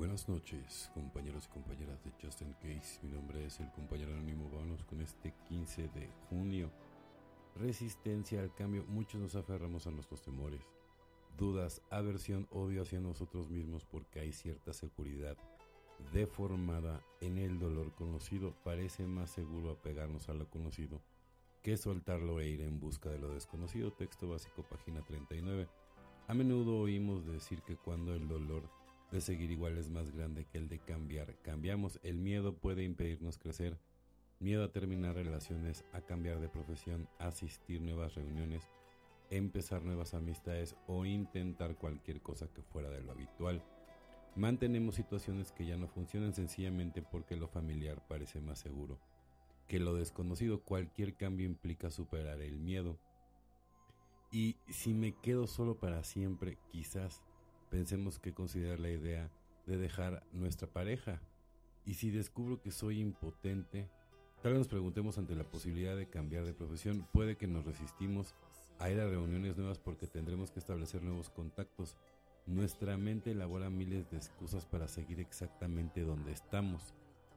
Buenas noches, compañeros y compañeras de Justin Case. Mi nombre es el compañero anónimo. Vámonos con este 15 de junio. Resistencia al cambio. Muchos nos aferramos a nuestros temores dudas, aversión, odio hacia nosotros mismos porque hay cierta seguridad deformada en el dolor conocido. Parece más seguro apegarnos a lo conocido que soltarlo e ir en busca de lo desconocido. Texto básico, página 39. A menudo oímos decir que cuando el dolor de seguir igual es más grande que el de cambiar, cambiamos. El miedo puede impedirnos crecer. Miedo a terminar relaciones, a cambiar de profesión, a asistir nuevas reuniones empezar nuevas amistades o intentar cualquier cosa que fuera de lo habitual. Mantenemos situaciones que ya no funcionan sencillamente porque lo familiar parece más seguro que lo desconocido. Cualquier cambio implica superar el miedo. Y si me quedo solo para siempre, quizás pensemos que considerar la idea de dejar nuestra pareja. Y si descubro que soy impotente, tal vez nos preguntemos ante la posibilidad de cambiar de profesión. Puede que nos resistimos a ir a reuniones nuevas porque tendremos que establecer nuevos contactos. Nuestra mente elabora miles de excusas para seguir exactamente donde estamos,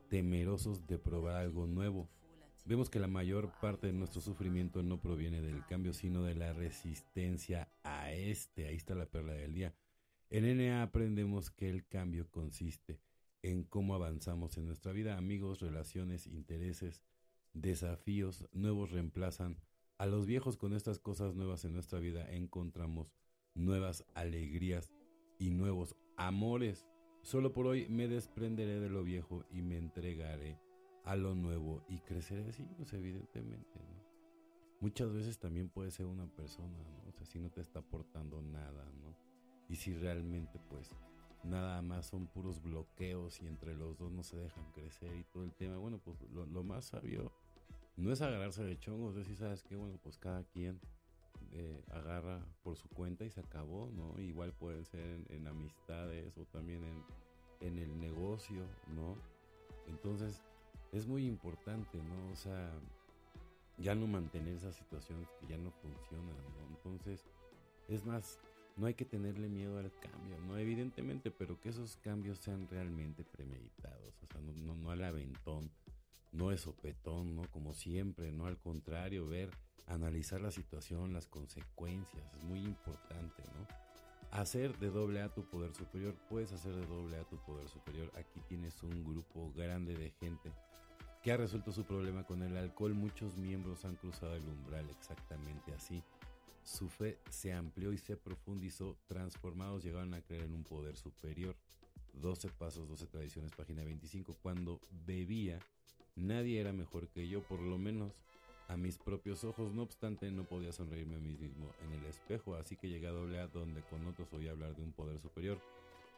temerosos de probar algo nuevo. Vemos que la mayor parte de nuestro sufrimiento no proviene del cambio, sino de la resistencia a este. Ahí está la perla del día. En NA aprendemos que el cambio consiste en cómo avanzamos en nuestra vida. Amigos, relaciones, intereses, desafíos nuevos reemplazan a los viejos con estas cosas nuevas en nuestra vida encontramos nuevas alegrías y nuevos amores. Solo por hoy me desprenderé de lo viejo y me entregaré a lo nuevo y creceré. Sí, pues evidentemente, ¿no? Muchas veces también puede ser una persona, ¿no? O sea, si no te está aportando nada, ¿no? Y si realmente, pues, nada más son puros bloqueos y entre los dos no se dejan crecer y todo el tema, bueno, pues lo, más sabio no es agarrarse de chongos, es decir, sabes que, bueno, pues cada quien eh, agarra por su cuenta y se acabó, ¿no? Igual puede ser en, amistades o también en, en, el negocio, ¿no? Entonces, es muy importante, ¿no? O sea, ya no mantener esas situaciones que ya no funcionan, ¿no? Entonces, es más, no hay que tenerle miedo al cambio, ¿no? Evidentemente, pero que esos cambios sean realmente premeditados, o sea, no, al aventón no es sopetón, ¿no? Como siempre, ¿no? Al contrario, ver, analizar la situación, las consecuencias, es muy importante, ¿no? Hacer de doble A tu poder superior, puedes hacer de doble A tu poder superior. Aquí tienes un grupo grande de gente que ha resuelto su problema con el alcohol. Muchos miembros han cruzado el umbral exactamente así. Su fe se amplió y se profundizó. Transformados llegaron a creer en un poder superior. 12 pasos, 12 tradiciones, página 25. Cuando bebía, Nadie era mejor que yo, por lo menos a mis propios ojos. No obstante, no podía sonreírme a mí mismo en el espejo, así que llegué a doble donde con otros oí hablar de un poder superior.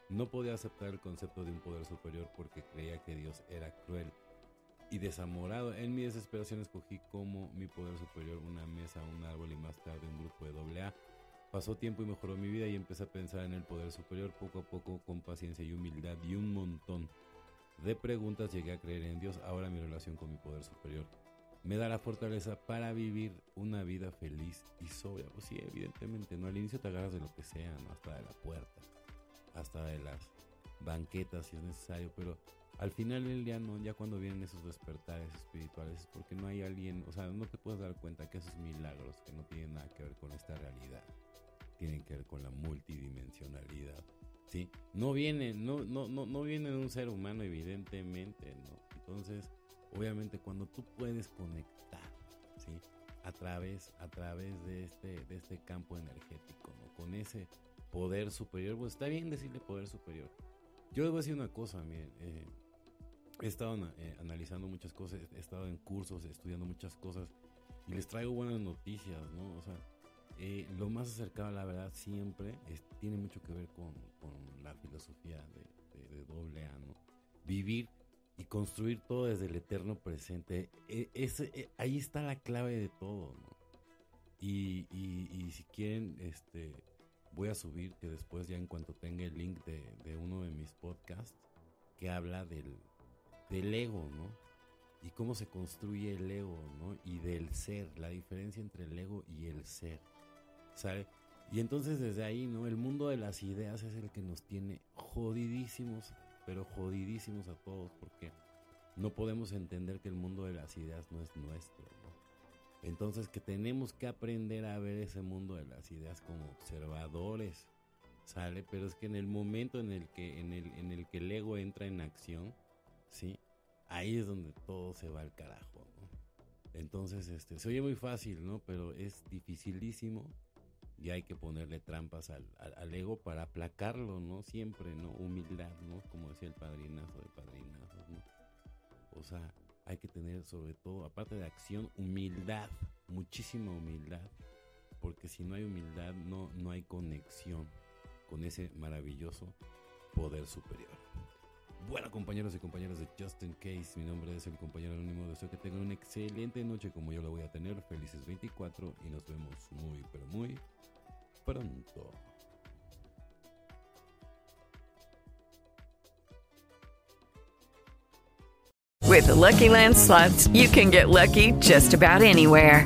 No podía aceptar el concepto de un poder superior porque creía que Dios era cruel y desamorado. En mi desesperación escogí como mi poder superior una mesa, un árbol y más tarde un grupo de doble A. Pasó tiempo y mejoró mi vida y empecé a pensar en el poder superior poco a poco con paciencia y humildad y un montón de preguntas llegué a creer en Dios. Ahora mi relación con mi poder superior me da la fortaleza para vivir una vida feliz y sobria. Pues sí, evidentemente, ¿no? Al inicio te agarras de lo que sea, ¿no? Hasta de la puerta, hasta de las banquetas si es necesario, pero al final del día, no, ya cuando vienen esos despertares espirituales, es porque no hay alguien, o sea, no te puedes dar cuenta que esos milagros que no tienen nada que ver con esta realidad, tienen que ver con la multidimensionalidad ¿sí? No viene, no, no, no, no viene de un ser humano, evidentemente, ¿no? Entonces, obviamente, cuando tú puedes conectar, ¿sí? A través, a través de este, de este campo energético, ¿no? Con ese poder superior, pues está bien decirle poder superior. Yo les voy a decir una cosa, miren, eh, he estado eh, analizando muchas cosas, he estado en cursos, estudiando muchas cosas y les traigo buenas noticias, ¿no? O sea, eh, lo más acercado a la verdad siempre tiene mucho que ver con, la filosofía de, doble A, Vivir y construir todo desde el eterno presente. E, e, ahí está la clave de todo, Y, si quieren, este, voy a subir que después ya en cuanto tenga el link de, uno de mis podcasts que habla del, del ego, ¿no? Y cómo se construye el ego, ¿no? Y del ser, la diferencia entre el ego y el ser. ¿Sabe? Y entonces desde ahí, ¿no? El mundo de las ideas es el que nos tiene jodidísimos, pero jodidísimos a todos, porque no podemos entender que el mundo de las ideas no es nuestro, ¿no? Entonces que tenemos que aprender a ver ese mundo de las ideas como observadores, ¿sale? Pero es que en el momento en el que, en el, en el que el ego entra en acción, ¿sí? Ahí es donde todo se va al carajo, ¿no? Entonces, este, se oye muy fácil, ¿no? Pero es dificilísimo y hay que ponerle trampas al, al, ego para aplacarlo, ¿no? Siempre, ¿no? Humildad, ¿no? Como decía el padrinazo de padrinazos, ¿no? O sea, hay que tener sobre todo, aparte de acción, humildad, muchísima humildad, porque si no hay humildad no, no hay conexión con ese maravilloso poder superior. Bueno, compañeros y compañeras de Justin Case, mi nombre es el compañero anónimo. Deseo que tengan una excelente noche como yo la voy a tener. Felices 24 y nos vemos muy, pero muy pronto. With Lucky Land slots, you can get lucky just about anywhere.